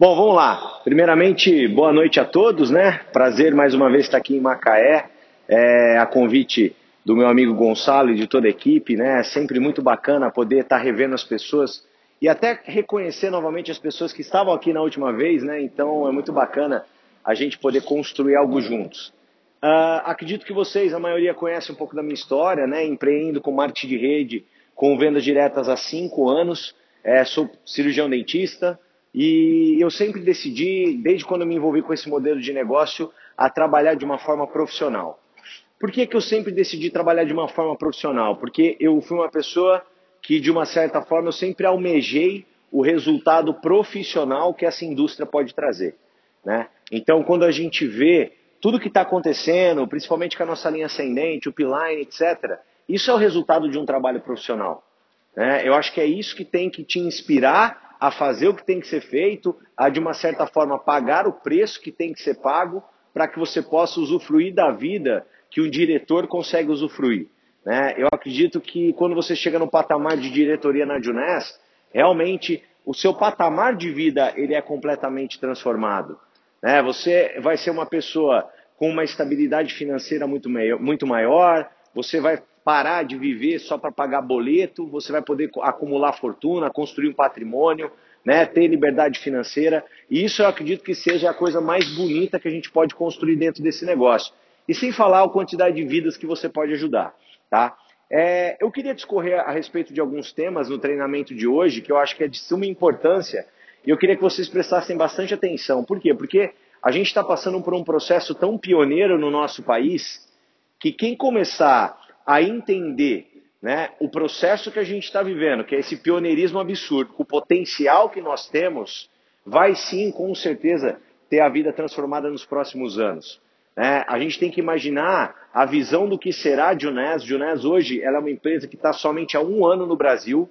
Bom, vamos lá. Primeiramente, boa noite a todos, né? Prazer mais uma vez estar aqui em Macaé, é, a convite do meu amigo Gonçalo e de toda a equipe, né? É sempre muito bacana poder estar revendo as pessoas e até reconhecer novamente as pessoas que estavam aqui na última vez, né? Então é muito bacana a gente poder construir algo juntos. Uh, acredito que vocês, a maioria, conhece um pouco da minha história, né? Empreendo com marketing de rede, com vendas diretas há cinco anos. É, sou cirurgião dentista, e eu sempre decidi, desde quando me envolvi com esse modelo de negócio, a trabalhar de uma forma profissional. Por que, que eu sempre decidi trabalhar de uma forma profissional? Porque eu fui uma pessoa que, de uma certa forma, eu sempre almejei o resultado profissional que essa indústria pode trazer. Né? Então, quando a gente vê tudo que está acontecendo, principalmente com a nossa linha ascendente, o P-Line, etc., isso é o resultado de um trabalho profissional. Né? Eu acho que é isso que tem que te inspirar a fazer o que tem que ser feito, a de uma certa forma pagar o preço que tem que ser pago para que você possa usufruir da vida que um diretor consegue usufruir. Né? Eu acredito que quando você chega no patamar de diretoria na Junés, realmente o seu patamar de vida ele é completamente transformado. Né? Você vai ser uma pessoa com uma estabilidade financeira muito, muito maior, você vai parar de viver só para pagar boleto, você vai poder acumular fortuna, construir um patrimônio, né, ter liberdade financeira. E isso eu acredito que seja a coisa mais bonita que a gente pode construir dentro desse negócio. E sem falar a quantidade de vidas que você pode ajudar. Tá? É, eu queria discorrer a respeito de alguns temas no treinamento de hoje que eu acho que é de suma importância e eu queria que vocês prestassem bastante atenção. Por quê? Porque a gente está passando por um processo tão pioneiro no nosso país que quem começar a entender né, o processo que a gente está vivendo, que é esse pioneirismo absurdo, o potencial que nós temos, vai sim, com certeza, ter a vida transformada nos próximos anos. Né? A gente tem que imaginar a visão do que será a Junés. Junés hoje ela é uma empresa que está somente há um ano no Brasil,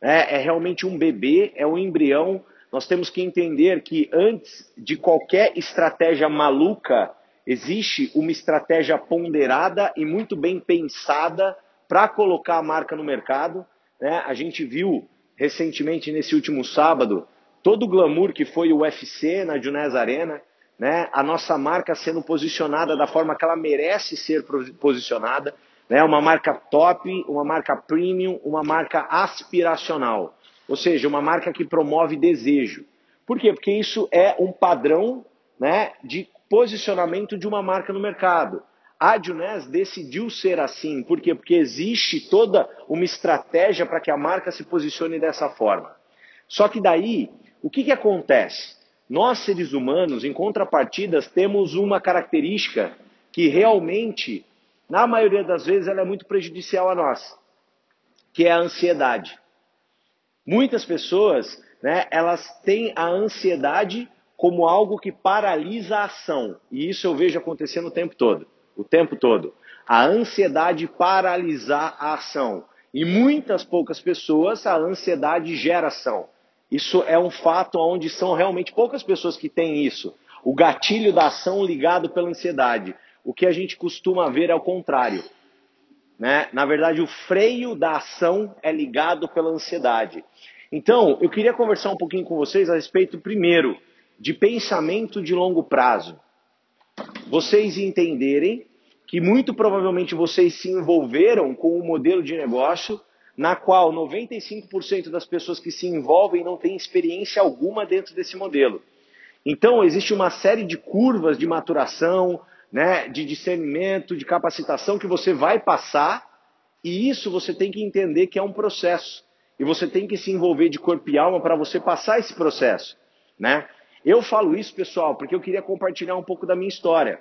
né? é realmente um bebê, é um embrião. Nós temos que entender que antes de qualquer estratégia maluca Existe uma estratégia ponderada e muito bem pensada para colocar a marca no mercado. Né? A gente viu recentemente, nesse último sábado, todo o glamour que foi o UFC na Junés Arena, né? a nossa marca sendo posicionada da forma que ela merece ser posicionada, né? uma marca top, uma marca premium, uma marca aspiracional, ou seja, uma marca que promove desejo. Por quê? Porque isso é um padrão né, de posicionamento de uma marca no mercado. A Junés decidiu ser assim. Por quê? Porque existe toda uma estratégia para que a marca se posicione dessa forma. Só que daí, o que, que acontece? Nós, seres humanos, em contrapartidas, temos uma característica que realmente, na maioria das vezes, ela é muito prejudicial a nós, que é a ansiedade. Muitas pessoas, né, elas têm a ansiedade como algo que paralisa a ação. E isso eu vejo acontecendo o tempo todo. O tempo todo. A ansiedade paralisar a ação. E muitas poucas pessoas, a ansiedade gera ação. Isso é um fato onde são realmente poucas pessoas que têm isso. O gatilho da ação ligado pela ansiedade. O que a gente costuma ver é o contrário. Né? Na verdade, o freio da ação é ligado pela ansiedade. Então, eu queria conversar um pouquinho com vocês a respeito, primeiro, de pensamento de longo prazo. Vocês entenderem que muito provavelmente vocês se envolveram com um modelo de negócio na qual 95% das pessoas que se envolvem não têm experiência alguma dentro desse modelo. Então, existe uma série de curvas de maturação, né, de discernimento, de capacitação que você vai passar, e isso você tem que entender que é um processo. E você tem que se envolver de corpo e alma para você passar esse processo. Né? Eu falo isso, pessoal, porque eu queria compartilhar um pouco da minha história.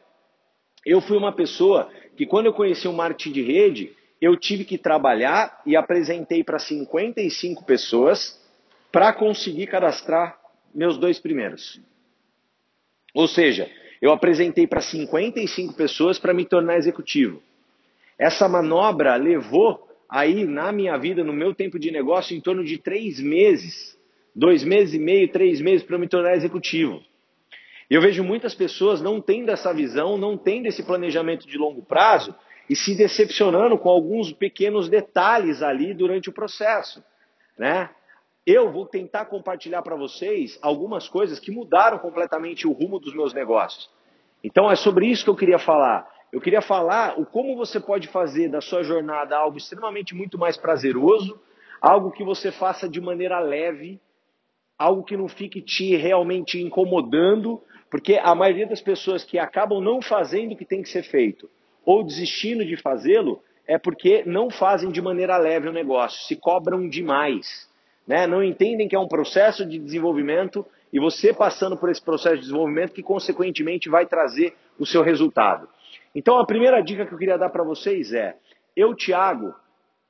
Eu fui uma pessoa que, quando eu conheci o marketing de rede, eu tive que trabalhar e apresentei para 55 pessoas para conseguir cadastrar meus dois primeiros. Ou seja, eu apresentei para 55 pessoas para me tornar executivo. Essa manobra levou aí na minha vida, no meu tempo de negócio, em torno de três meses dois meses e meio, três meses para me tornar executivo. Eu vejo muitas pessoas não tendo essa visão, não tendo esse planejamento de longo prazo e se decepcionando com alguns pequenos detalhes ali durante o processo. Né? eu vou tentar compartilhar para vocês algumas coisas que mudaram completamente o rumo dos meus negócios. Então é sobre isso que eu queria falar. Eu queria falar o como você pode fazer da sua jornada algo extremamente muito mais prazeroso, algo que você faça de maneira leve, algo que não fique te realmente incomodando, porque a maioria das pessoas que acabam não fazendo o que tem que ser feito ou desistindo de fazê-lo é porque não fazem de maneira leve o negócio, se cobram demais né? não entendem que é um processo de desenvolvimento e você passando por esse processo de desenvolvimento que consequentemente vai trazer o seu resultado. Então a primeira dica que eu queria dar para vocês é: eu, Thiago,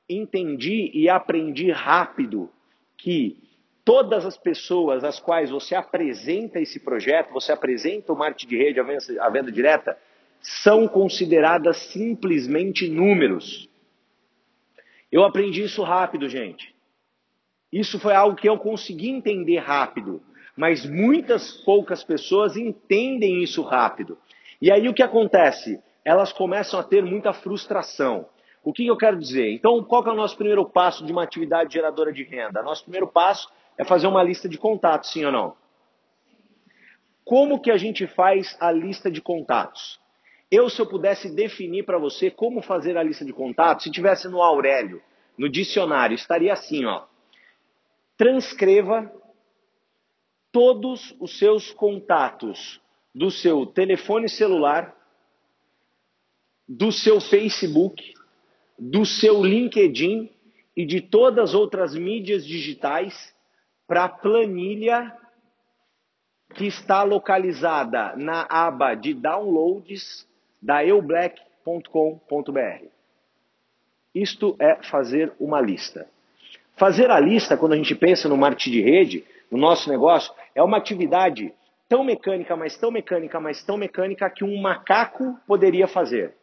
entendi e aprendi rápido que todas as pessoas às quais você apresenta esse projeto, você apresenta o marketing de rede, a venda, direta, são consideradas simplesmente números. Eu aprendi isso rápido, gente. Isso foi algo que eu consegui entender rápido, mas muitas poucas pessoas entendem isso rápido. E aí o que acontece? Elas começam a ter muita frustração. O que eu quero dizer? Então, qual é o nosso primeiro passo de uma atividade geradora de renda? Nosso primeiro passo é fazer uma lista de contatos, sim ou não? Como que a gente faz a lista de contatos? Eu, se eu pudesse definir para você como fazer a lista de contatos, se tivesse no Aurélio, no dicionário, estaria assim, ó transcreva todos os seus contatos do seu telefone celular, do seu Facebook, do seu LinkedIn e de todas as outras mídias digitais para a planilha que está localizada na aba de downloads da eublack.com.br. Isto é fazer uma lista. Fazer a lista, quando a gente pensa no marketing de rede, no nosso negócio, é uma atividade tão mecânica, mas tão mecânica, mas tão mecânica que um macaco poderia fazer.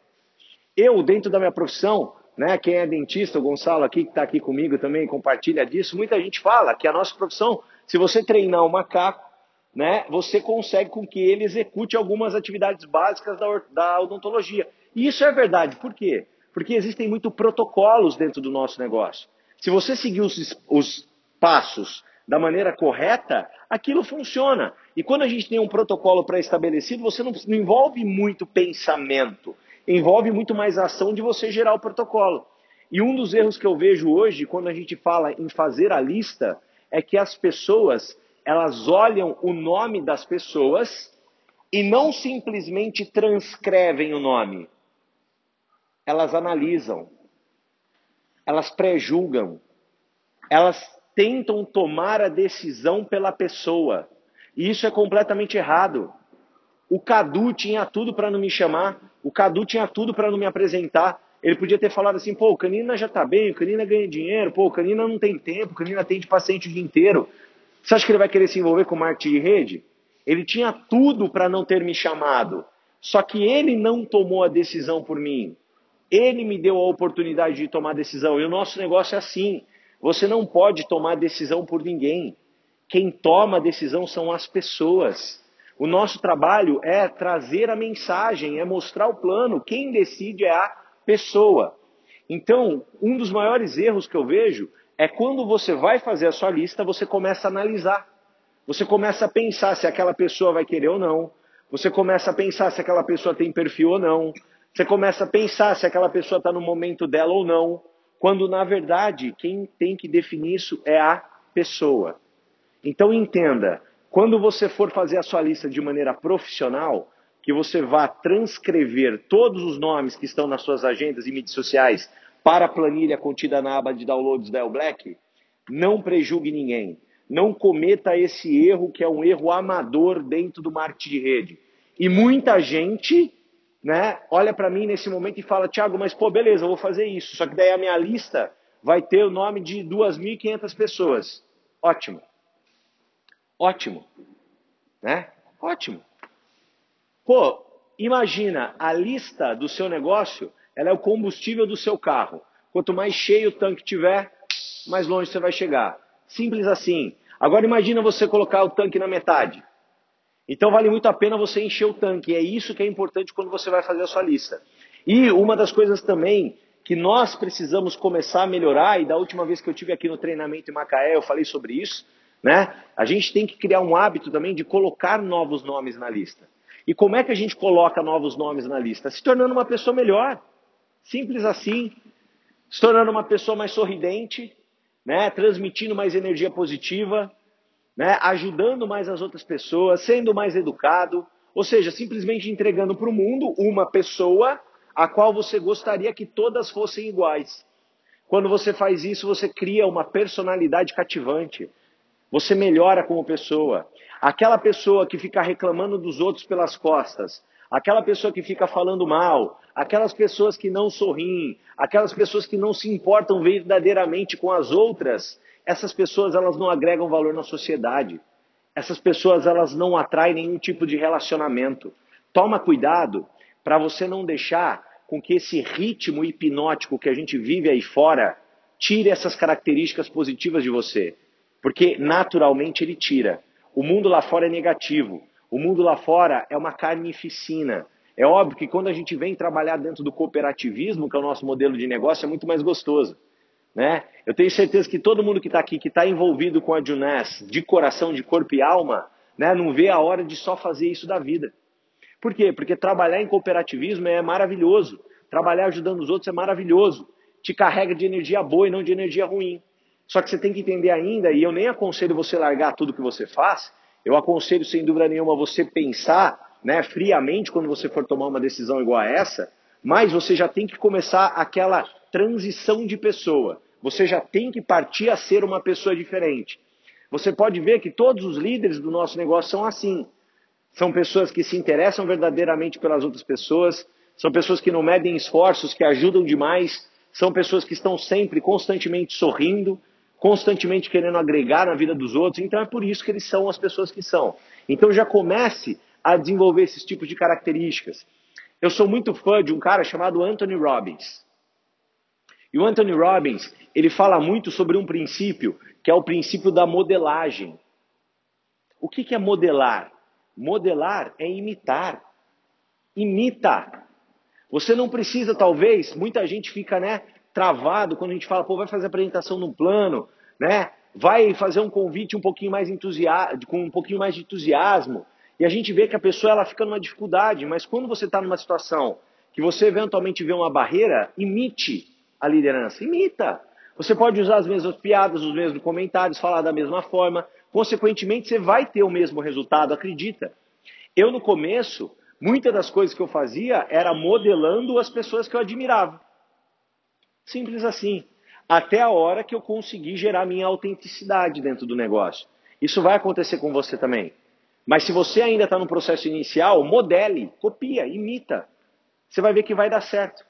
Eu, dentro da minha profissão, né, quem é dentista, o Gonçalo aqui, que está aqui comigo também, compartilha disso, muita gente fala que a nossa profissão, se você treinar o macaco, né, você consegue com que ele execute algumas atividades básicas da, da odontologia. E isso é verdade. Por quê? Porque existem muitos protocolos dentro do nosso negócio. Se você seguir os, os passos da maneira correta, aquilo funciona. E quando a gente tem um protocolo pré-estabelecido, você não, não, envolve muito pensamento, envolve muito mais ação de você gerar o protocolo. E um dos erros que eu vejo hoje, quando a gente fala em fazer a lista, é que as pessoas elas olham o nome das pessoas e não simplesmente transcrevem o nome. Elas analisam, elas prejulgam, elas tentam tomar a decisão pela pessoa. E isso é completamente errado. O Cadu tinha tudo para não me chamar, o Cadu tinha tudo para não me apresentar. Ele podia ter falado assim: pô, o Canina já está bem, o Canina ganha dinheiro, pô, o Canina não tem tempo, o Canina atende paciente o dia inteiro. Você acha que ele vai querer se envolver com marketing de rede? Ele tinha tudo para não ter me chamado. Só que ele não tomou a decisão por mim. Ele me deu a oportunidade de tomar decisão. E o nosso negócio é assim. Você não pode tomar decisão por ninguém. Quem toma a decisão são as pessoas. O nosso trabalho é trazer a mensagem, é mostrar o plano. Quem decide é a pessoa. Então, um dos maiores erros que eu vejo é quando você vai fazer a sua lista, você começa a analisar. Você começa a pensar se aquela pessoa vai querer ou não. Você começa a pensar se aquela pessoa tem perfil ou não. Você começa a pensar se aquela pessoa está no momento dela ou não, quando na verdade quem tem que definir isso é a pessoa. Então entenda, quando você for fazer a sua lista de maneira profissional, que você vá transcrever todos os nomes que estão nas suas agendas e mídias sociais para a planilha contida na aba de downloads da El Black, não prejugue ninguém. Não cometa esse erro que é um erro amador dentro do marketing de rede. E muita gente né, olha para mim nesse momento e fala, Thiago, mas pô, beleza, eu vou fazer isso. Só que daí a minha lista vai ter o nome de 2.500 pessoas. Ótimo. Ótimo. Né? Ótimo. Pô, imagina, a lista do seu negócio, ela é o combustível do seu carro. Quanto mais cheio o tanque tiver, mais longe você vai chegar. Simples assim. Agora imagina você colocar o tanque na metade. Então vale muito a pena você encher o tanque. É isso que é importante quando você vai fazer a sua lista. E uma das coisas também que nós precisamos começar a melhorar, e da última vez que eu tive aqui no treinamento em Macaé, eu falei sobre isso, né? A gente tem que criar um hábito também de colocar novos nomes na lista. E como é que a gente coloca novos nomes na lista? Se tornando uma pessoa melhor. Simples assim. Se tornando uma pessoa mais sorridente, né? transmitindo mais energia positiva, né? ajudando mais as outras pessoas, sendo mais educado. Ou seja, simplesmente entregando para o mundo uma pessoa a qual você gostaria que todas fossem iguais. Quando você faz isso, você cria uma personalidade cativante. Você melhora como pessoa. Aquela pessoa que fica reclamando dos outros pelas costas, aquela pessoa que fica falando mal, aquelas pessoas que não sorriem, aquelas pessoas que não se importam verdadeiramente com as outras, essas pessoas elas não agregam valor na sociedade. Essas pessoas elas não atraem nenhum tipo de relacionamento. Toma cuidado para você não deixar com que esse ritmo hipnótico que a gente vive aí fora tire essas características positivas de você. Porque naturalmente ele tira. O mundo lá fora é negativo. O mundo lá fora é uma carnificina. É óbvio que quando a gente vem trabalhar dentro do cooperativismo, que é o nosso modelo de negócio, é muito mais gostoso. Né? Eu tenho certeza que todo mundo que está aqui, que está envolvido com a Juness, de coração, de corpo e alma, né, não vê a hora de só fazer isso da vida. Por quê? Porque trabalhar em cooperativismo é maravilhoso. Trabalhar ajudando os outros é maravilhoso. Te carrega de energia boa e não de energia ruim. Só que você tem que entender ainda, e eu nem aconselho você largar tudo que você faz, eu aconselho sem dúvida nenhuma você pensar né, friamente quando você for tomar uma decisão igual a essa, mas você já tem que começar aquela transição de pessoa. Você já tem que partir a ser uma pessoa diferente. Você pode ver que todos os líderes do nosso negócio são assim. São pessoas que se interessam verdadeiramente pelas outras pessoas, são pessoas que não medem esforços, que ajudam demais, são pessoas que estão sempre, constantemente sorrindo, constantemente querendo agregar na vida dos outros. Então é por isso que eles são as pessoas que são. Então já comece a desenvolver esses tipos de características. Eu sou muito fã de um cara chamado Anthony Robbins. E o Anthony Robbins, ele fala muito sobre um princípio, que é o princípio da modelagem. O que é modelar? Modelar é imitar. Imita. Você não precisa, talvez, muita gente fica, né, travado quando a gente fala, pô, vai fazer apresentação num plano, né? Vai fazer um convite um pouquinho mais entusiasmo, com um pouquinho mais de entusiasmo. E a gente vê que a pessoa ela fica numa dificuldade, mas quando você está numa situação que você eventualmente vê uma barreira, imite a liderança, imita. Você pode usar as mesmas piadas, os mesmos comentários, falar da mesma forma, consequentemente você vai ter o mesmo resultado, acredita. Eu no começo, muitas das coisas que eu fazia era modelando as pessoas que eu admirava. Simples assim. Até a hora que eu consegui gerar minha autenticidade dentro do negócio. Isso vai acontecer com você também. Mas se você ainda está no processo inicial, modele, copia, imita. Você vai ver que vai dar certo.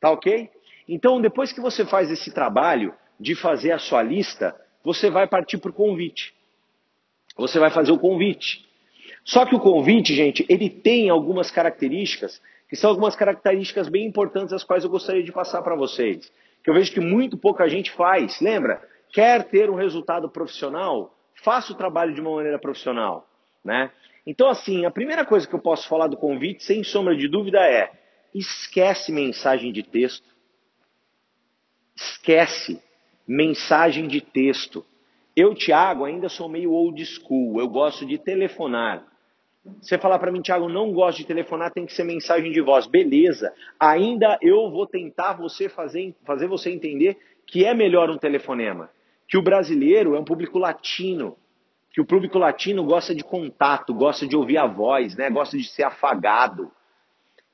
Tá ok? Então, depois que você faz esse trabalho de fazer a sua lista, você vai partir para o convite. Você vai fazer o convite. Só que o convite, gente, ele tem algumas características, que são algumas características bem importantes, as quais eu gostaria de passar para vocês. Que eu vejo que muito pouca gente faz. Lembra? Quer ter um resultado profissional? Faça o trabalho de uma maneira profissional. Né? Então, assim, a primeira coisa que eu posso falar do convite, sem sombra de dúvida, é esquece mensagem de texto. Esquece mensagem de texto. Eu, Tiago, ainda sou meio old school. Eu gosto de telefonar. Você falar para mim, Tiago, não gosto de telefonar, tem que ser mensagem de voz. Beleza. Ainda eu vou tentar você fazer, fazer você entender que é melhor um telefonema. Que o brasileiro é um público latino. Que o público latino gosta de contato, gosta de ouvir a voz, né? gosta de ser afagado.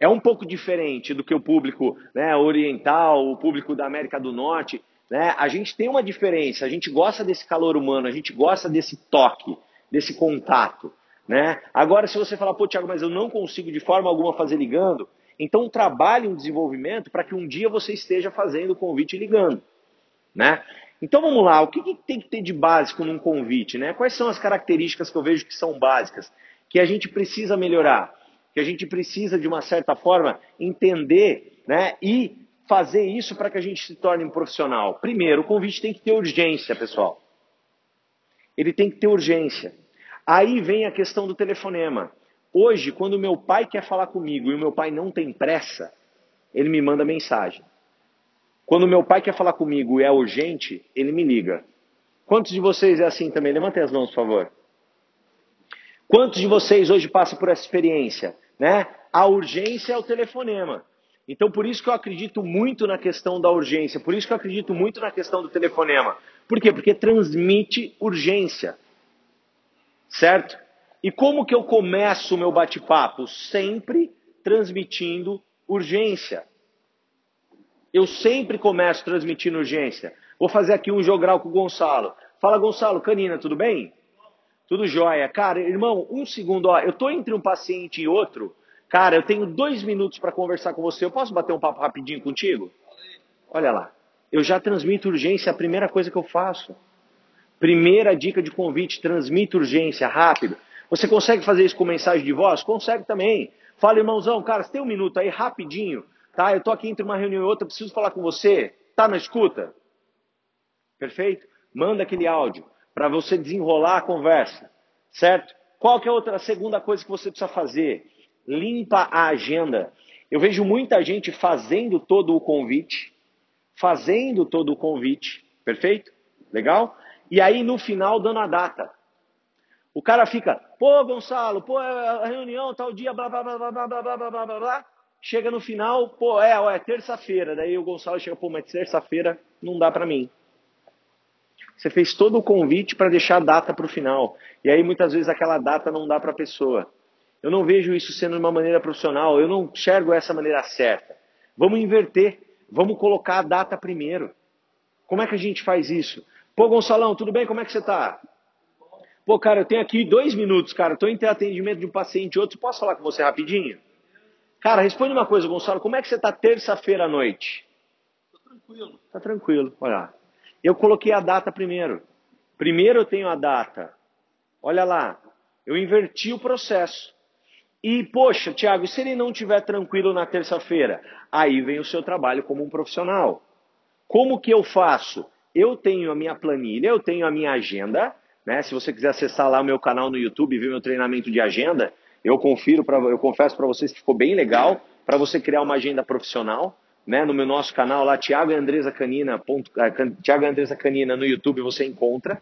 É um pouco diferente do que o público né, oriental, o público da América do Norte, né? A gente tem uma diferença, a gente gosta desse calor humano, a gente gosta desse toque, desse contato. Né? Agora, se você falar, pô, Tiago, mas eu não consigo de forma alguma fazer ligando, então trabalhe um desenvolvimento para que um dia você esteja fazendo o convite ligando. Né? Então vamos lá, o que, que, tem que ter de básico num convite? Né? Quais são as características que eu vejo que são básicas, que a gente precisa melhorar, que a gente precisa, de uma certa forma, entender né? e fazer isso para que a gente se torne um profissional? Primeiro, o convite tem que ter urgência, pessoal. Ele tem que ter urgência. Aí vem a questão do telefonema. Hoje, quando meu pai quer falar comigo e o meu pai não tem pressa, ele me manda mensagem. Quando meu pai quer falar comigo e é urgente, ele me liga. Quantos de vocês é assim também? Levantem as mãos, por favor. Quantos de vocês hoje passam por essa experiência? Né? A urgência é o telefonema. Então, por isso que eu acredito muito na questão da urgência, por isso que eu acredito muito na questão do telefonema. Por quê? Porque transmite urgência. Certo? E como que eu começo o meu bate-papo? Sempre transmitindo urgência. Eu sempre começo transmitindo urgência. Vou fazer aqui um jogral com o Gonçalo. Fala, Gonçalo, canina, tudo bem? Tudo jóia. Cara, irmão, um segundo, ó. Eu tô entre um paciente e outro. Cara, eu tenho dois minutos para conversar com você. Eu posso bater um papo rapidinho contigo? Olha lá. Eu já transmito urgência, a primeira coisa que eu faço. Primeira dica de convite, transmita urgência, rápido. Você consegue fazer isso com mensagem de voz? Consegue também. Fala, irmãozão, cara, você tem um minuto aí, rapidinho, tá? Eu tô aqui entre uma reunião e outra, preciso falar com você. Tá na escuta? Perfeito? Manda aquele áudio para você desenrolar a conversa, certo? Qual que é outra segunda coisa que você precisa fazer? Limpa a agenda. Eu vejo muita gente fazendo todo o convite, fazendo todo o convite, perfeito? Legal? E aí no final dando a data. O cara fica, pô, Gonçalo, pô, a reunião tal dia, blá, blá, blá, blá, blá, blá, blá, blá, blá, blá. Chega no final, pô, é, ó, é terça-feira. Daí o Gonçalo chega, pô, mas terça-feira não dá para mim. Você fez todo o convite para deixar a data para o final. E aí muitas vezes aquela data não dá para a pessoa. Eu não vejo isso sendo de uma maneira profissional, eu não enxergo essa maneira certa. Vamos inverter, vamos colocar a data primeiro. Como é que a gente faz isso? Pô, Gonçalão, tudo bem? Como é que você está? Pô, cara, eu tenho aqui dois minutos, cara. Estou em atendimento de um paciente e outro. Posso falar com você rapidinho? Cara, responde uma coisa, Gonçalo. Como é que você está terça-feira à noite? Tô tranquilo. Tá tranquilo. Olha Eu coloquei a data primeiro. Primeiro eu tenho a data. Olha lá. Eu inverti o processo. E, poxa, Tiago, se ele não estiver tranquilo na terça-feira? Aí vem o seu trabalho como um profissional. Como que eu faço? Eu tenho a minha planilha, eu tenho a minha agenda, né? Se você quiser acessar lá o meu canal no YouTube e ver meu treinamento de agenda, eu confiro para eu confesso para vocês que ficou bem legal para você criar uma agenda profissional, né? No meu nosso canal lá Thiago Andresa Canina, ponto, Thiago Andresa Canina no YouTube você encontra.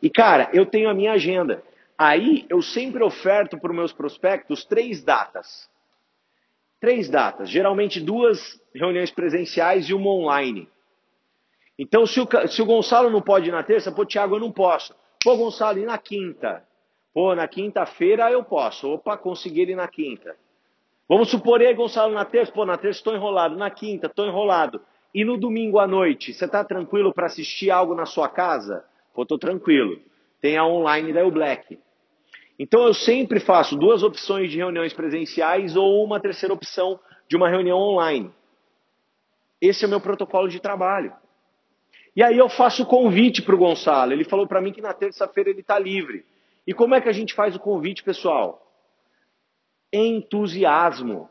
E cara, eu tenho a minha agenda. Aí eu sempre oferto para os meus prospectos três datas. Três datas, geralmente duas reuniões presenciais e uma online. Então, se o, se o Gonçalo não pode ir na terça, pô, Thiago, eu não posso. Pô, Gonçalo, e na quinta? Pô, na quinta-feira eu posso. Opa, consegui ele na quinta. Vamos supor aí, Gonçalo, na terça. Pô, na terça estou enrolado. Na quinta, estou enrolado. E no domingo à noite, você está tranquilo para assistir algo na sua casa? Pô, estou tranquilo. Tem a online da Black. Então eu sempre faço duas opções de reuniões presenciais ou uma terceira opção de uma reunião online. Esse é o meu protocolo de trabalho. E aí eu faço o convite para o Gonçalo. Ele falou para mim que na terça-feira ele está livre. E como é que a gente faz o convite, pessoal? Entusiasmo.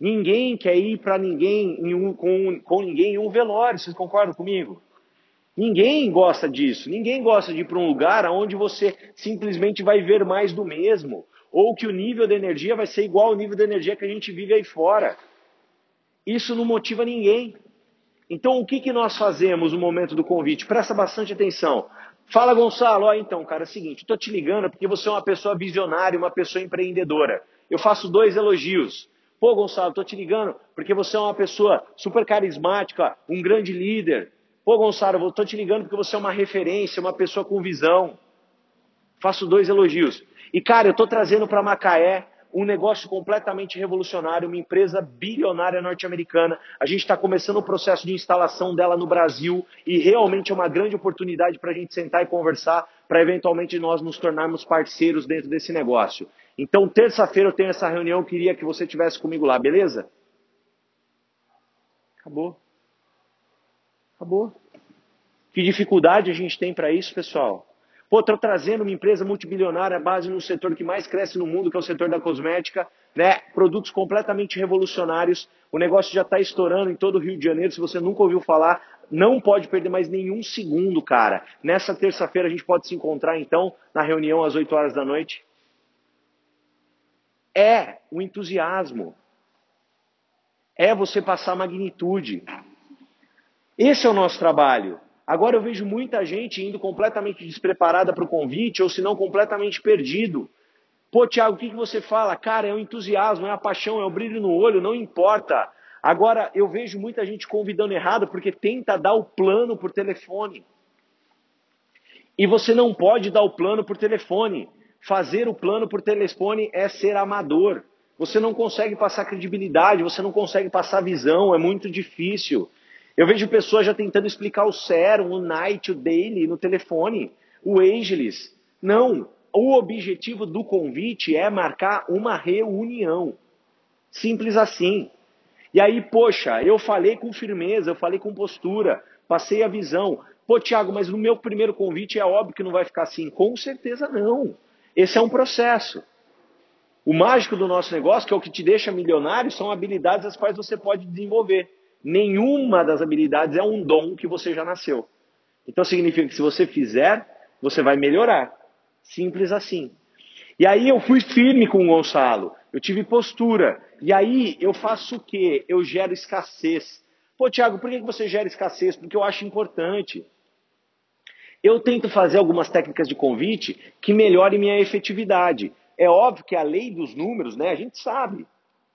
Ninguém quer ir para ninguém um, com, com ninguém em um velório. Vocês concordam comigo? Ninguém gosta disso. Ninguém gosta de ir para um lugar onde você simplesmente vai ver mais do mesmo. Ou que o nível de energia vai ser igual ao nível de energia que a gente vive aí fora. Isso não motiva ninguém. Então, o que, que nós fazemos no momento do convite? Presta bastante atenção. Fala, Gonçalo. Ó, então, cara, é o seguinte, estou te ligando porque você é uma pessoa visionária, uma pessoa empreendedora. Eu faço dois elogios. Pô, Gonçalo, estou te ligando porque você é uma pessoa super carismática, um grande líder. Pô, Gonçalo, estou te ligando porque você é uma referência, uma pessoa com visão. Faço dois elogios. E, cara, eu estou trazendo para Macaé um negócio completamente revolucionário, uma empresa bilionária norte-americana. A gente está começando o processo de instalação dela no Brasil e realmente é uma grande oportunidade para a gente sentar e conversar para eventualmente nós nos tornarmos parceiros dentro desse negócio. Então, terça-feira eu tenho essa reunião, queria que você tivesse comigo lá, beleza? Acabou. Acabou. Que dificuldade a gente tem para isso, pessoal? Pô, estou trazendo uma empresa multibilionária base no setor que mais cresce no mundo, que é o setor da cosmética, né? Produtos completamente revolucionários. O negócio já está estourando em todo o Rio de Janeiro. Se você nunca ouviu falar, não pode perder mais nenhum segundo, cara. Nessa terça-feira a gente pode se encontrar então na reunião às 8 horas da noite. É o entusiasmo. É você passar magnitude. Esse é o nosso trabalho. Agora eu vejo muita gente indo completamente despreparada para o convite, ou se não completamente perdido. Pô, Tiago, o que, que você fala? Cara, é o entusiasmo, é a paixão, é o brilho no olho, não importa. Agora, eu vejo muita gente convidando errado porque tenta dar o plano por telefone. E você não pode dar o plano por telefone. Fazer o plano por telefone é ser amador. Você não consegue passar credibilidade, você não consegue passar visão, é muito difícil. Eu vejo pessoas já tentando explicar o Serum, o Night, o Daily no telefone, o Ageless. Não, o objetivo do convite é marcar uma reunião. Simples assim. E aí, poxa, eu falei com firmeza, eu falei com postura, passei a visão. Pô, Tiago, mas no meu primeiro convite é óbvio que não vai ficar assim. Com certeza não. Esse é um processo. O mágico do nosso negócio, que é o que te deixa milionário, são habilidades as quais você pode desenvolver. Nenhuma das habilidades é um dom que você já nasceu. Então significa que se você fizer, você vai melhorar. Simples assim. E aí eu fui firme com o Gonçalo. Eu tive postura. E aí eu faço o quê? Eu gero escassez. Pô, Tiago, por que você gera escassez? Porque eu acho importante. Eu tento fazer algumas técnicas de convite que melhorem minha efetividade. É óbvio que a lei dos números, né? A gente sabe.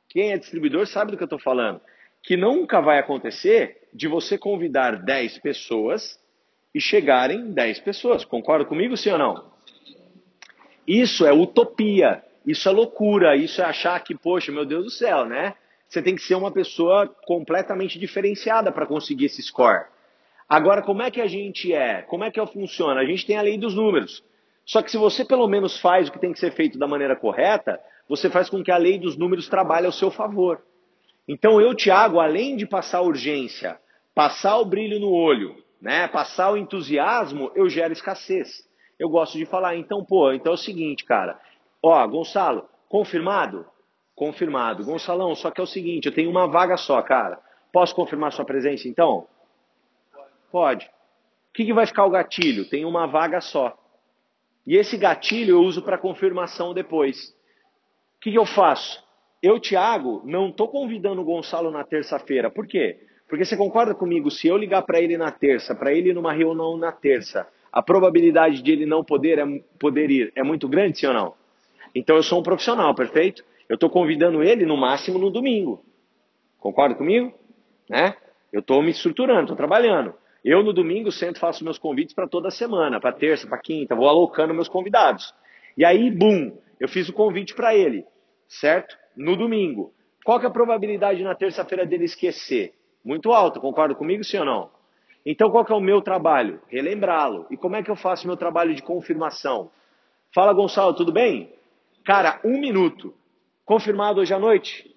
Quem é distribuidor sabe do que eu estou falando. Que nunca vai acontecer de você convidar 10 pessoas e chegarem 10 pessoas. Concorda comigo, sim ou não? Isso é utopia. Isso é loucura, isso é achar que, poxa, meu Deus do céu, né? Você tem que ser uma pessoa completamente diferenciada para conseguir esse score. Agora, como é que a gente é? Como é que funciona? A gente tem a lei dos números. Só que se você pelo menos faz o que tem que ser feito da maneira correta, você faz com que a lei dos números trabalhe ao seu favor. Então eu, Tiago, além de passar urgência, passar o brilho no olho, né, passar o entusiasmo, eu gero escassez. Eu gosto de falar, então, pô, então é o seguinte, cara, Ó, Gonçalo, confirmado? Confirmado. Gonçalão, só que é o seguinte, eu tenho uma vaga só, cara. Posso confirmar sua presença então? Pode. O que, que vai ficar o gatilho? Tem uma vaga só. E esse gatilho eu uso para confirmação depois. O que, que eu faço? Eu, Thiago, não estou convidando o Gonçalo na terça-feira. Por quê? Porque você concorda comigo? Se eu ligar para ele na terça, para ele numa reunião na terça, a probabilidade de ele não poder, é, poder ir é muito grande, sim ou não? Então eu sou um profissional, perfeito? Eu estou convidando ele no máximo no domingo. Concorda comigo? Né? Eu estou me estruturando, estou trabalhando. Eu no domingo sempre faço meus convites para toda semana, para terça, para quinta, vou alocando meus convidados. E aí, bum, eu fiz o convite para ele, certo? No domingo. Qual que é a probabilidade na terça-feira dele esquecer? Muito alta, concorda comigo, sim ou não? Então qual que é o meu trabalho? Relembrá-lo. E como é que eu faço meu trabalho de confirmação? Fala, Gonçalo, tudo bem? Cara, um minuto. Confirmado hoje à noite?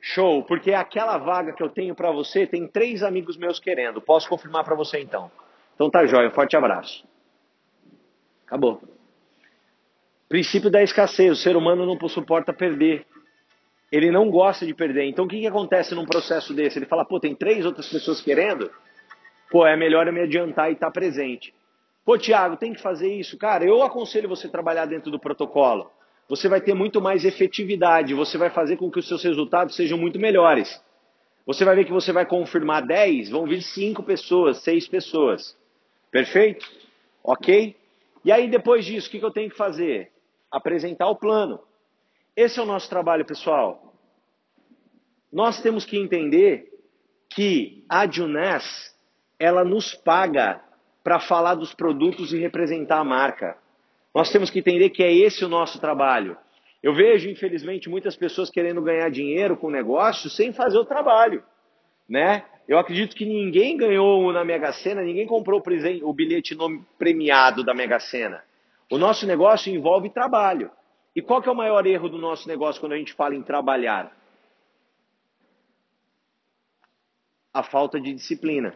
Show, porque aquela vaga que eu tenho para você, tem três amigos meus querendo. Posso confirmar para você então. Então tá jóia, forte abraço. Acabou. Princípio da escassez, o ser humano não suporta perder. Ele não gosta de perder. Então o que, que acontece num processo desse? Ele fala, pô, tem três outras pessoas querendo? Pô, é melhor eu me adiantar e estar tá presente. Pô, Tiago, tem que fazer isso? Cara, eu aconselho você trabalhar dentro do protocolo você vai ter muito mais efetividade, você vai fazer com que os seus resultados sejam muito melhores. Você vai ver que você vai confirmar 10, vão vir 5 pessoas, 6 pessoas. Perfeito? Ok? E aí, depois disso, o que eu tenho que fazer? Apresentar o plano. Esse é o nosso trabalho, pessoal. Nós temos que entender que a Juness, ela nos paga para falar dos produtos e representar a marca. Nós temos que entender que é esse o nosso trabalho. Eu vejo, infelizmente, muitas pessoas querendo ganhar dinheiro com negócio sem fazer o trabalho, né? Eu acredito que ninguém ganhou na Mega Sena, ninguém comprou o bilhete premiado da Mega Sena. O nosso negócio envolve trabalho. E qual que é o maior erro do nosso negócio quando a gente fala em trabalhar? A falta de disciplina.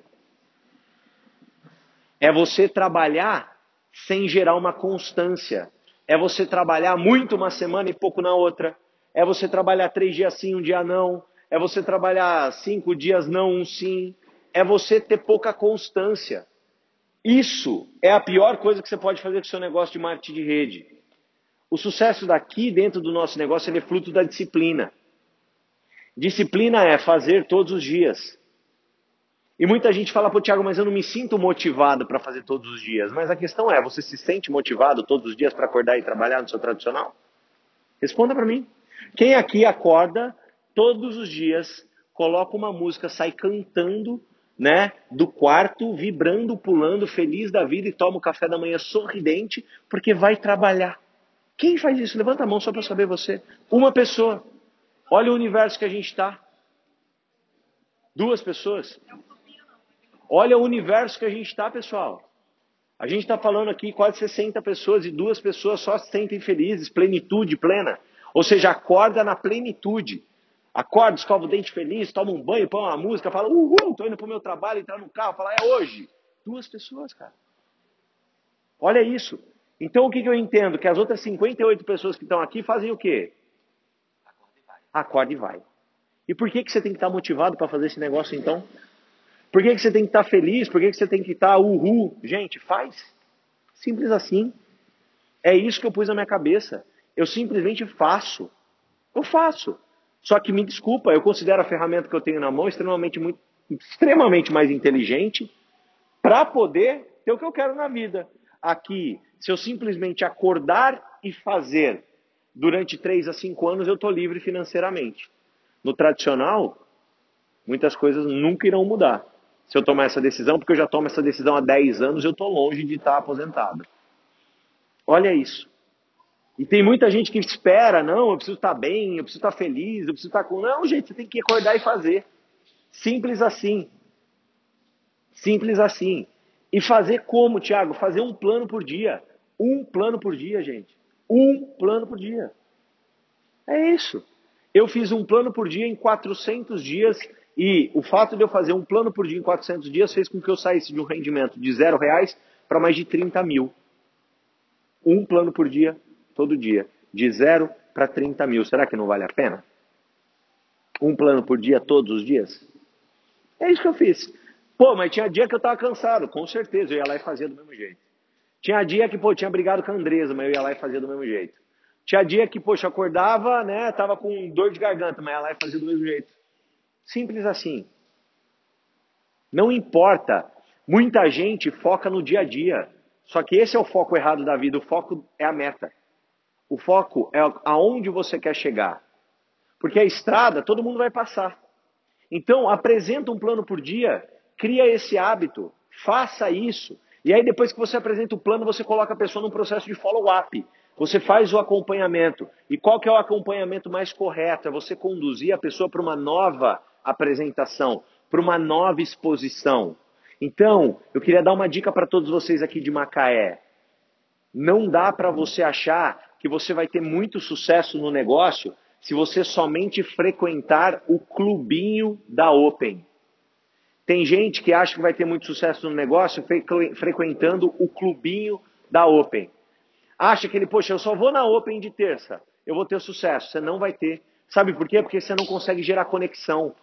É você trabalhar sem gerar uma constância. É você trabalhar muito uma semana e pouco na outra. É você trabalhar três dias sim, um dia não. É você trabalhar cinco dias não, um sim. É você ter pouca constância. Isso é a pior coisa que você pode fazer com o seu negócio de marketing de rede. O sucesso daqui dentro do nosso negócio é fruto da disciplina. Disciplina é fazer todos os dias. E muita gente fala, pô, Thiago, mas eu não me sinto motivado para fazer todos os dias. Mas a questão é, você se sente motivado todos os dias para acordar e trabalhar no seu tradicional? Responda para mim. Quem aqui acorda todos os dias, coloca uma música, sai cantando, né, do quarto, vibrando, pulando, feliz da vida e toma o café da manhã sorridente, porque vai trabalhar. Quem faz isso? Levanta a mão só para saber você. Uma pessoa. Olha o universo que a gente está. Duas pessoas. Olha o universo que a gente está, pessoal. A gente está falando aqui quase 60 pessoas e duas pessoas só se sentem felizes, plenitude plena. Ou seja, acorda na plenitude. Acorda, escova o dente feliz, toma um banho, põe uma música, fala, uhul, tô indo pro meu trabalho, entrar no carro, fala, é hoje. Duas pessoas, cara. Olha isso. Então o que, que eu entendo? Que as outras 58 pessoas que estão aqui fazem o quê? Acorda e vai. E por que, que você tem que estar motivado para fazer esse negócio então? Por que, que você tem que estar feliz? Por que, que você tem que estar uhul? Gente, faz. Simples assim. É isso que eu pus na minha cabeça. Eu simplesmente faço. Eu faço. Só que me desculpa, eu considero a ferramenta que eu tenho na mão extremamente, muito, extremamente mais inteligente para poder ter o que eu quero na vida. Aqui, se eu simplesmente acordar e fazer durante 3 a 5 anos, eu estou livre financeiramente. No tradicional, muitas coisas nunca irão mudar se eu tomar essa decisão, porque eu já tomo essa decisão há 10 anos, eu estou longe de estar aposentado. Olha isso. E tem muita gente que espera, não, eu preciso estar bem, eu preciso estar feliz, eu preciso estar com. Não, gente, você tem que acordar e fazer. Simples assim. Simples assim. E fazer como, Tiago? Fazer um plano por dia. Um plano por dia, gente. Um plano por dia. É isso. Eu fiz um plano por dia em 400 dias e o fato de eu fazer um plano por dia em 400 dias fez com que eu saísse de um rendimento de zero reais para mais de 30 mil. Um plano por dia, todo dia. De zero para 30 mil. Será que não vale a pena? Um plano por dia, todos os dias? É isso que eu fiz. Pô, mas tinha dia que eu estava cansado, com certeza, eu ia lá e fazia do mesmo jeito. Tinha dia que, pô, tinha brigado com a Andresa, mas eu ia lá e fazia do mesmo jeito. Tinha dia que, poxa, acordava, né, tava com dor de garganta, mas ia lá e fazia do mesmo jeito. Simples assim. Não importa. Muita gente foca no dia a dia. Só que esse é o foco errado da vida. O foco é a meta. O foco é aonde você quer chegar. Porque a estrada todo mundo vai passar. Então, apresenta um plano por dia, cria esse hábito, faça isso. E aí, depois que você apresenta o plano, você coloca a pessoa num processo de follow-up. Você faz o acompanhamento. E qual que é o acompanhamento mais correto? É você conduzir a pessoa para uma nova apresentação, para uma nova exposição. Então, eu queria dar uma dica para todos vocês aqui de Macaé. Não dá para você achar que você vai ter muito sucesso no negócio se você somente frequentar o clubinho da Open. Tem gente que acha que vai ter muito sucesso no negócio frequentando o clubinho da Open. Acha que ele, poxa, eu só vou na Open de terça, eu vou ter sucesso. Você não vai ter. Sabe por quê? Porque você não consegue gerar conexão.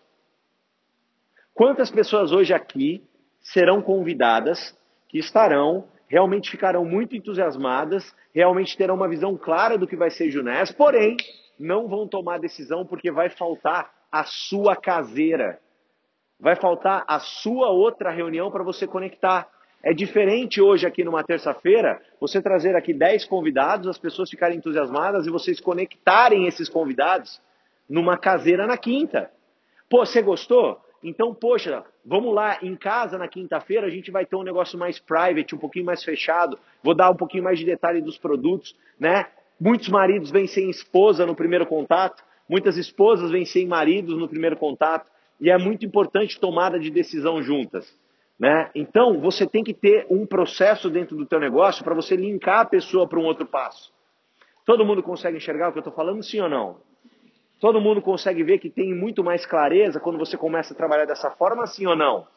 Quantas pessoas hoje aqui serão convidadas que estarão, realmente ficarão muito entusiasmadas, realmente terão uma visão clara do que vai ser Junés, porém não vão tomar decisão porque vai faltar a sua caseira. Vai faltar a sua outra reunião para você conectar. É diferente hoje aqui numa terça-feira, você trazer aqui 10 convidados, as pessoas ficarem entusiasmadas e vocês conectarem esses convidados numa caseira na quinta. Pô, você gostou? Então, poxa, vamos lá, em casa na quinta-feira a gente vai ter um negócio mais private, um pouquinho mais fechado. Vou dar um pouquinho mais de detalhe dos produtos, né? Muitos maridos vêm sem esposa no primeiro contato, muitas esposas vêm sem maridos no primeiro contato, e é muito importante tomada de decisão juntas. Né? Então, você tem que ter um processo dentro do teu negócio para você linkar a pessoa para um outro passo. Todo mundo consegue enxergar o que eu estou falando, sim ou não? Todo mundo consegue ver que tem muito mais clareza quando você começa a trabalhar dessa forma, sim ou não? O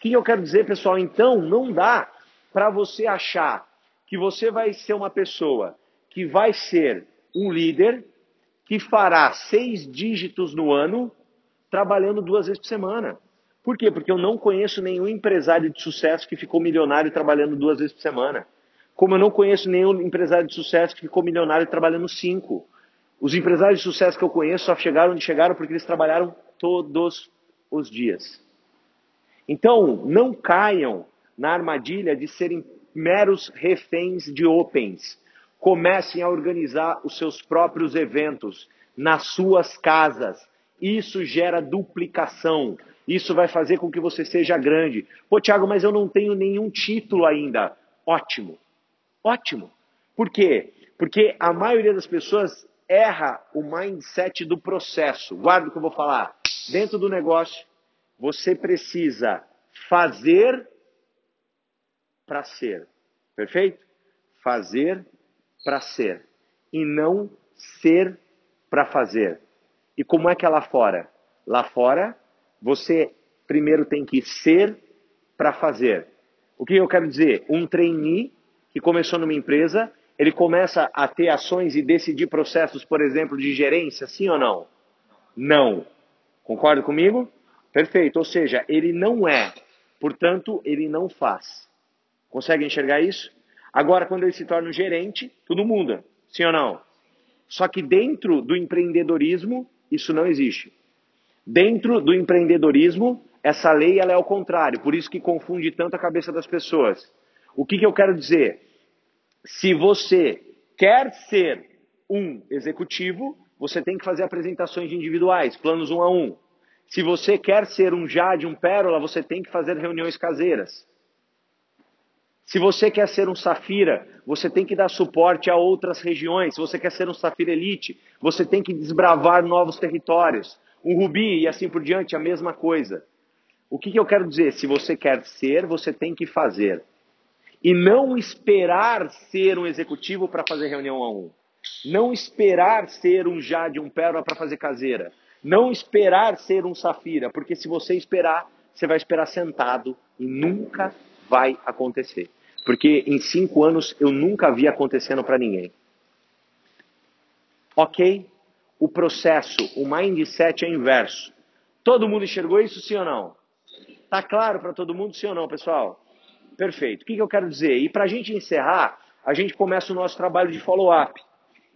que eu quero dizer, pessoal? Então, não dá para você achar que você vai ser uma pessoa que vai ser um líder que fará seis dígitos no ano trabalhando duas vezes por semana. Por quê? Porque eu não conheço nenhum empresário de sucesso que ficou milionário trabalhando duas vezes por semana. Como eu não conheço nenhum empresário de sucesso que ficou milionário trabalhando cinco. Os empresários de sucesso que eu conheço só chegaram onde chegaram porque eles trabalharam todos os dias. Então, não caiam na armadilha de serem meros reféns de opens. Comecem a organizar os seus próprios eventos nas suas casas. Isso gera duplicação. Isso vai fazer com que você seja grande. Pô, Tiago, mas eu não tenho nenhum título ainda. Ótimo. Ótimo. Por quê? Porque a maioria das pessoas erra o mindset do processo. Guarda o que eu vou falar. Dentro do negócio, você precisa fazer para ser. Perfeito? Fazer para ser. E não ser para fazer. E como é que é lá fora? Lá fora, você primeiro tem que ser para fazer. O que eu quero dizer? Um trainee que começou numa empresa, ele começa a ter ações e decidir processos, por exemplo, de gerência, sim ou não? Não. Concorda comigo? Perfeito. Ou seja, ele não é, portanto, ele não faz. Consegue enxergar isso? Agora, quando ele se torna um gerente, tudo muda. Sim ou não? Só que dentro do empreendedorismo, isso não existe. Dentro do empreendedorismo, essa lei ela é ao contrário, por isso que confunde tanto a cabeça das pessoas. O que, que eu quero dizer? Se você quer ser um executivo, você tem que fazer apresentações individuais, planos um a um. Se você quer ser um Jade, um Pérola, você tem que fazer reuniões caseiras. Se você quer ser um Safira, você tem que dar suporte a outras regiões. Se você quer ser um Safira Elite, você tem que desbravar novos territórios. Um Rubi e assim por diante, a mesma coisa. O que, que eu quero dizer? Se você quer ser, você tem que fazer. E não esperar ser um executivo para fazer reunião a um. Não esperar ser um Jade, um Pérola para fazer caseira. Não esperar ser um Safira, porque se você esperar, você vai esperar sentado e nunca vai acontecer. Porque em cinco anos eu nunca vi acontecendo para ninguém. Ok? O processo, o mindset é inverso. Todo mundo enxergou isso, sim ou não? Tá claro para todo mundo, sim ou não, pessoal? Perfeito. O que, que eu quero dizer? E para a gente encerrar, a gente começa o nosso trabalho de follow-up.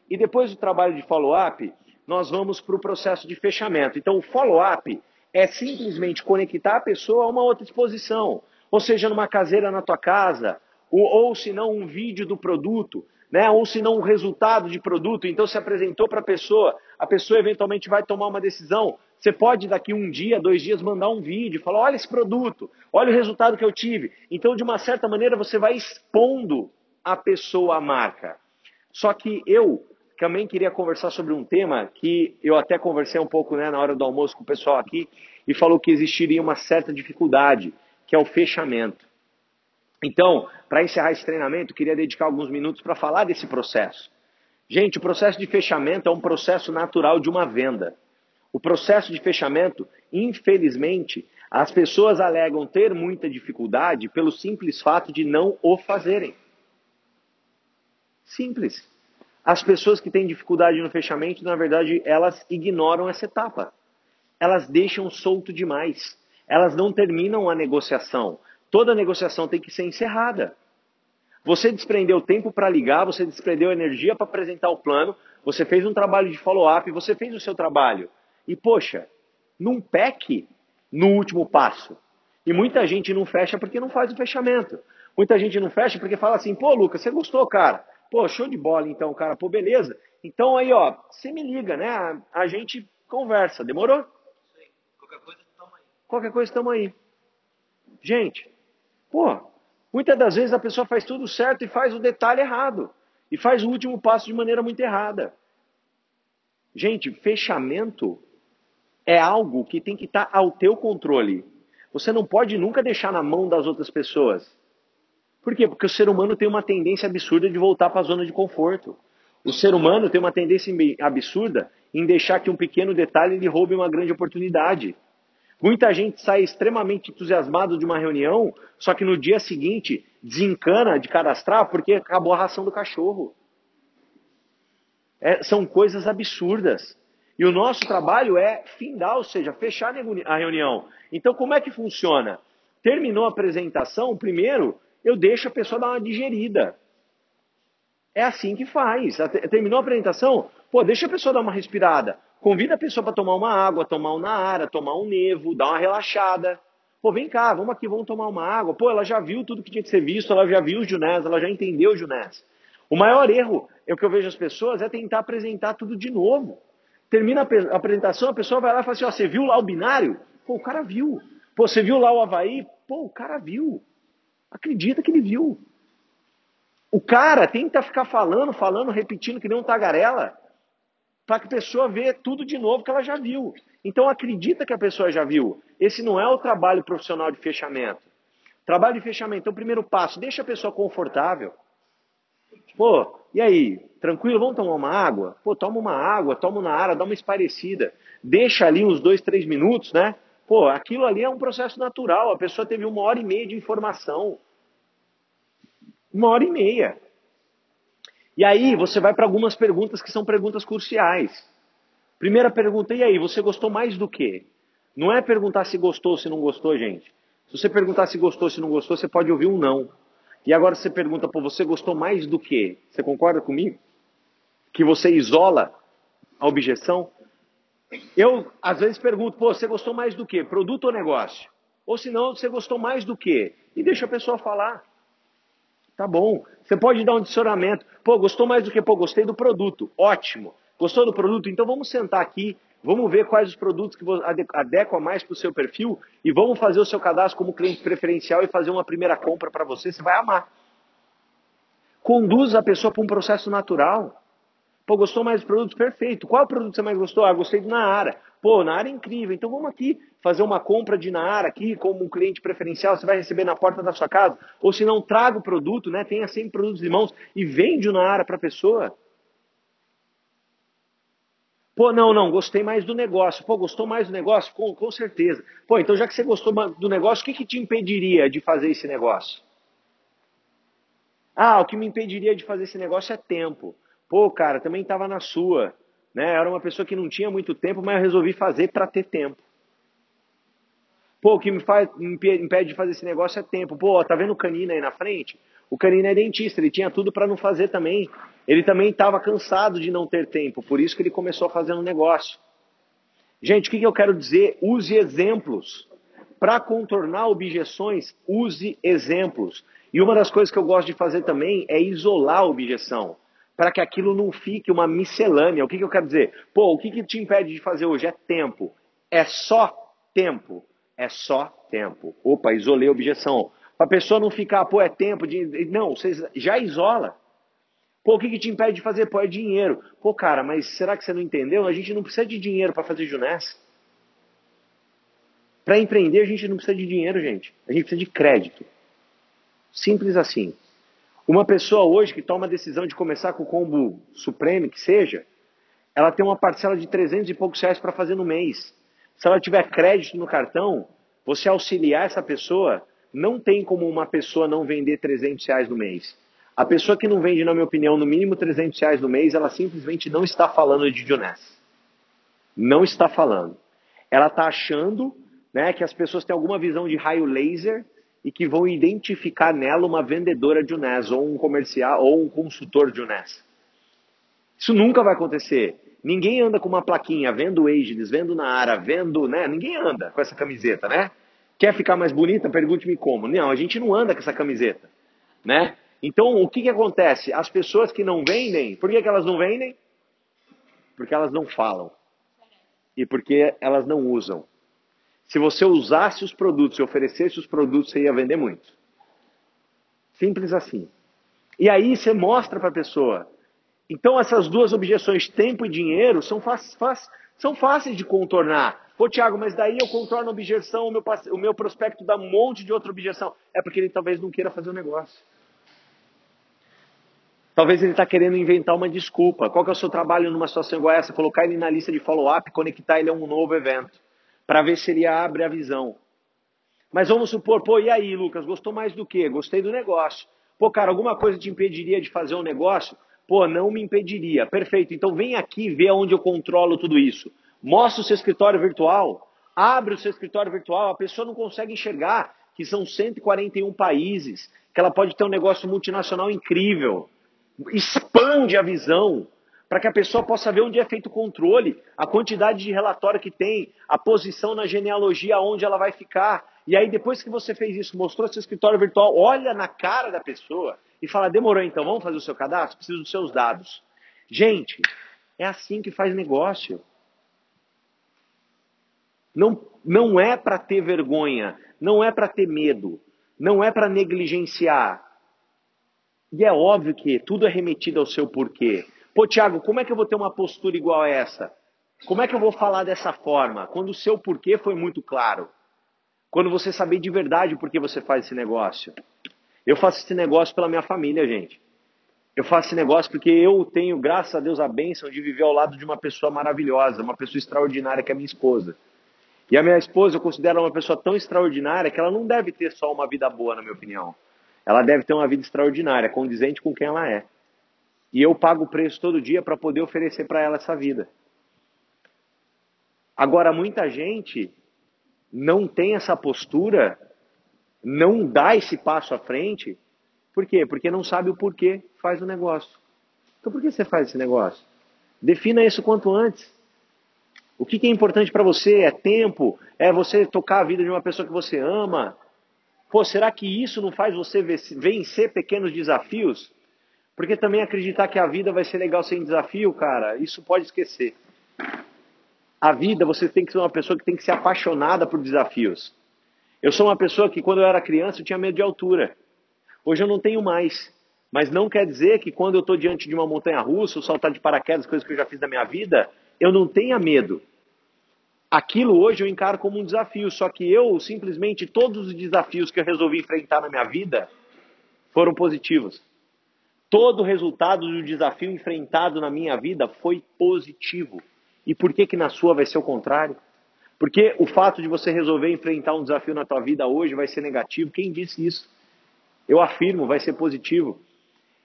E depois do trabalho de follow-up, nós vamos para o processo de fechamento. Então, o follow-up é simplesmente conectar a pessoa a uma outra exposição ou seja, numa caseira na tua casa, ou, ou se não um vídeo do produto, né? ou se não um resultado de produto, então se apresentou para a pessoa, a pessoa eventualmente vai tomar uma decisão. Você pode daqui um dia, dois dias, mandar um vídeo, falar, olha esse produto, olha o resultado que eu tive. Então, de uma certa maneira, você vai expondo a pessoa à marca. Só que eu também queria conversar sobre um tema que eu até conversei um pouco né, na hora do almoço com o pessoal aqui e falou que existiria uma certa dificuldade que é o fechamento. Então, para encerrar esse treinamento, queria dedicar alguns minutos para falar desse processo. Gente, o processo de fechamento é um processo natural de uma venda. O processo de fechamento, infelizmente, as pessoas alegam ter muita dificuldade pelo simples fato de não o fazerem. Simples. As pessoas que têm dificuldade no fechamento, na verdade, elas ignoram essa etapa. Elas deixam solto demais elas não terminam a negociação. Toda negociação tem que ser encerrada. Você desprendeu tempo para ligar, você desprendeu energia para apresentar o plano, você fez um trabalho de follow-up, você fez o seu trabalho. E, poxa, não peque no último passo. E muita gente não fecha porque não faz o fechamento. Muita gente não fecha porque fala assim, pô, Lucas, você gostou, cara? Pô, show de bola então, cara. Pô, beleza. Então aí, ó, você me liga, né? A, a gente conversa. Demorou? Qualquer coisa, estamos aí. Gente, pô, muitas das vezes a pessoa faz tudo certo e faz o detalhe errado. E faz o último passo de maneira muito errada. Gente, fechamento é algo que tem que estar ao teu controle. Você não pode nunca deixar na mão das outras pessoas. Por quê? Porque o ser humano tem uma tendência absurda de voltar para a zona de conforto. O ser humano tem uma tendência absurda em deixar que um pequeno detalhe lhe roube uma grande oportunidade. Muita gente sai extremamente entusiasmado de uma reunião, só que no dia seguinte desencana de cadastrar porque acabou a ração do cachorro. É, são coisas absurdas. E o nosso trabalho é findar, ou seja, fechar a reunião. Então, como é que funciona? Terminou a apresentação, primeiro eu deixo a pessoa dar uma digerida. É assim que faz. Terminou a apresentação, pô, deixa a pessoa dar uma respirada. Convida a pessoa para tomar uma água, tomar um naara, tomar um nevo, dar uma relaxada. Pô, vem cá, vamos aqui, vamos tomar uma água. Pô, ela já viu tudo que tinha que ser visto, ela já viu o Junés, ela já entendeu o Junés. O maior erro é o que eu vejo as pessoas é tentar apresentar tudo de novo. Termina a apresentação, a pessoa vai lá e fala assim: ó, você viu lá o binário? Pô, o cara viu. Pô, você viu lá o Havaí? Pô, o cara viu. Acredita que ele viu. O cara tenta ficar falando, falando, repetindo que nem um tagarela, para que a pessoa veja tudo de novo que ela já viu. Então acredita que a pessoa já viu. Esse não é o trabalho profissional de fechamento. Trabalho de fechamento, então, o primeiro passo, deixa a pessoa confortável. Pô, e aí? Tranquilo? Vamos tomar uma água? Pô, toma uma água, toma na área, dá uma esparecida. Deixa ali uns dois, três minutos, né? Pô, aquilo ali é um processo natural. A pessoa teve uma hora e meia de informação. Uma hora e meia. E aí você vai para algumas perguntas que são perguntas cruciais. Primeira pergunta, e aí, você gostou mais do quê? Não é perguntar se gostou ou se não gostou, gente. Se você perguntar se gostou ou se não gostou, você pode ouvir um não. E agora você pergunta, pô, você gostou mais do quê? Você concorda comigo? Que você isola a objeção? Eu, às vezes, pergunto, pô, você gostou mais do quê? Produto ou negócio? Ou se não, você gostou mais do quê? E deixa a pessoa falar. Tá bom. Você pode dar um adicionamento. Pô, gostou mais do que? Pô, gostei do produto. Ótimo. Gostou do produto? Então vamos sentar aqui, vamos ver quais os produtos que adequam mais para o seu perfil e vamos fazer o seu cadastro como cliente preferencial e fazer uma primeira compra para você. Você vai amar. Conduz a pessoa para um processo natural. Pô, gostou mais do produto? Perfeito. Qual produto você mais gostou? Ah, gostei do Naara. Pô, Naara é incrível. Então vamos aqui fazer uma compra de Naara aqui como um cliente preferencial. Você vai receber na porta da sua casa. Ou se não, traga o produto, né? Tenha sempre produtos de mãos e vende o Naara para a pessoa. Pô, não, não, gostei mais do negócio. Pô, gostou mais do negócio? Com, com certeza. Pô, então já que você gostou do negócio, o que, que te impediria de fazer esse negócio? Ah, o que me impediria de fazer esse negócio é tempo. Pô, cara, também estava na sua. Né? Era uma pessoa que não tinha muito tempo, mas eu resolvi fazer para ter tempo. Pô, o que me, faz, me impede de fazer esse negócio é tempo. Pô, tá vendo o canino aí na frente? O canino é dentista, ele tinha tudo para não fazer também. Ele também estava cansado de não ter tempo, por isso que ele começou a fazer um negócio. Gente, o que, que eu quero dizer? Use exemplos. Para contornar objeções, use exemplos. E uma das coisas que eu gosto de fazer também é isolar a objeção para que aquilo não fique uma miscelânea. O que, que eu quero dizer? Pô, o que, que te impede de fazer hoje? É tempo. É só tempo. É só tempo. Opa, isolei a objeção. Para a pessoa não ficar, pô, é tempo de. Não, você já isola. Pô, o que, que te impede de fazer? Pô, é dinheiro. Pô, cara, mas será que você não entendeu? A gente não precisa de dinheiro para fazer Junés. Para empreender, a gente não precisa de dinheiro, gente. A gente precisa de crédito. Simples assim. Uma pessoa hoje que toma a decisão de começar com o combo supremo, que seja, ela tem uma parcela de 300 e poucos reais para fazer no mês. Se ela tiver crédito no cartão, você auxiliar essa pessoa, não tem como uma pessoa não vender 300 reais no mês. A pessoa que não vende, na minha opinião, no mínimo 300 reais no mês, ela simplesmente não está falando de Junés. Não está falando. Ela está achando né, que as pessoas têm alguma visão de raio laser e que vão identificar nela uma vendedora de UNES, ou um comercial, ou um consultor de UNES. Isso nunca vai acontecer. Ninguém anda com uma plaquinha, vendo Ageless, vendo Naara, vendo, né? Ninguém anda com essa camiseta, né? Quer ficar mais bonita? Pergunte-me como. Não, a gente não anda com essa camiseta, né? Então, o que, que acontece? As pessoas que não vendem, por que, que elas não vendem? Porque elas não falam. E porque elas não usam. Se você usasse os produtos e oferecesse os produtos, você ia vender muito. Simples assim. E aí você mostra para a pessoa. Então essas duas objeções, tempo e dinheiro, são, são fáceis de contornar. Pô, Tiago, mas daí eu contorno a objeção, o meu, o meu prospecto dá um monte de outra objeção. É porque ele talvez não queira fazer o um negócio. Talvez ele está querendo inventar uma desculpa. Qual que é o seu trabalho numa situação igual essa? Colocar ele na lista de follow-up, conectar ele a um novo evento para ver se ele abre a visão. Mas vamos supor, pô, e aí, Lucas, gostou mais do quê? Gostei do negócio. Pô, cara, alguma coisa te impediria de fazer um negócio? Pô, não me impediria. Perfeito. Então vem aqui ver onde eu controlo tudo isso. Mostra o seu escritório virtual. Abre o seu escritório virtual. A pessoa não consegue enxergar que são 141 países, que ela pode ter um negócio multinacional incrível. Expande a visão para que a pessoa possa ver onde é feito o controle, a quantidade de relatório que tem, a posição na genealogia, onde ela vai ficar. E aí, depois que você fez isso, mostrou seu escritório virtual, olha na cara da pessoa e fala: demorou então, vamos fazer o seu cadastro? Preciso dos seus dados. Gente, é assim que faz negócio. Não, não é para ter vergonha, não é para ter medo, não é para negligenciar. E é óbvio que tudo é remetido ao seu porquê. Pô, Tiago, como é que eu vou ter uma postura igual a essa? Como é que eu vou falar dessa forma? Quando o seu porquê foi muito claro. Quando você saber de verdade por que você faz esse negócio. Eu faço esse negócio pela minha família, gente. Eu faço esse negócio porque eu tenho, graças a Deus, a bênção de viver ao lado de uma pessoa maravilhosa, uma pessoa extraordinária que é minha esposa. E a minha esposa eu considero uma pessoa tão extraordinária que ela não deve ter só uma vida boa, na minha opinião. Ela deve ter uma vida extraordinária, condizente com quem ela é. E eu pago o preço todo dia para poder oferecer para ela essa vida. Agora, muita gente não tem essa postura, não dá esse passo à frente. Por quê? Porque não sabe o porquê faz o negócio. Então, por que você faz esse negócio? Defina isso quanto antes. O que, é importante para você? É tempo? É você tocar a vida de uma pessoa que você ama? Pô, será que isso não faz você vencer pequenos desafios? Porque também acreditar que a vida vai ser legal sem desafio, cara, isso pode esquecer. A vida, você tem que ser uma pessoa que tem que ser apaixonada por desafios. Eu sou uma pessoa que, quando eu era criança, eu tinha medo de altura. Hoje eu não tenho mais. Mas não quer dizer que quando eu estou diante de uma montanha russa, ou saltar de paraquedas, coisas que eu já fiz na minha vida, eu não tenha medo. Aquilo hoje eu encaro como um desafio, só que eu simplesmente todos os desafios que eu resolvi enfrentar na minha vida foram positivos. Todo o resultado do desafio enfrentado na minha vida foi positivo. E por que que na sua vai ser o contrário? Porque o fato de você resolver enfrentar um desafio na tua vida hoje vai ser negativo. Quem disse isso? Eu afirmo, vai ser positivo.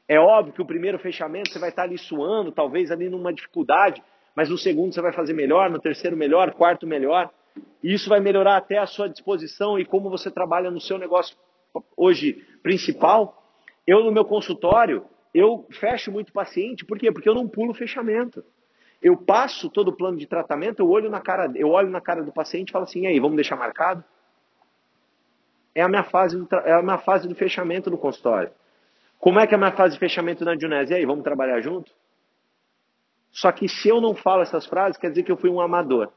É óbvio que o primeiro fechamento você vai estar ali suando, talvez ali numa dificuldade, mas no segundo você vai fazer melhor, no terceiro melhor, quarto melhor. E isso vai melhorar até a sua disposição e como você trabalha no seu negócio hoje principal. Eu no meu consultório, eu fecho muito paciente, por quê? Porque eu não pulo fechamento. Eu passo todo o plano de tratamento, eu olho na cara, eu olho na cara do paciente e falo assim: "E aí, vamos deixar marcado?" É a minha fase do, é a minha fase do fechamento do consultório. Como é que é a minha fase de fechamento na Dionese? E aí, vamos trabalhar junto? Só que se eu não falo essas frases, quer dizer que eu fui um amador.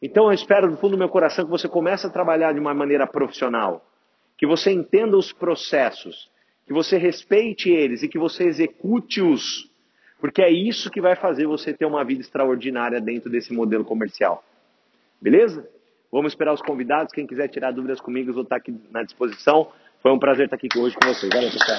Então eu espero do fundo do meu coração que você comece a trabalhar de uma maneira profissional, que você entenda os processos, que você respeite eles e que você execute-os, porque é isso que vai fazer você ter uma vida extraordinária dentro desse modelo comercial. Beleza? Vamos esperar os convidados. Quem quiser tirar dúvidas comigo, eu vou estar aqui na disposição. Foi um prazer estar aqui hoje com vocês. Valeu, pessoal.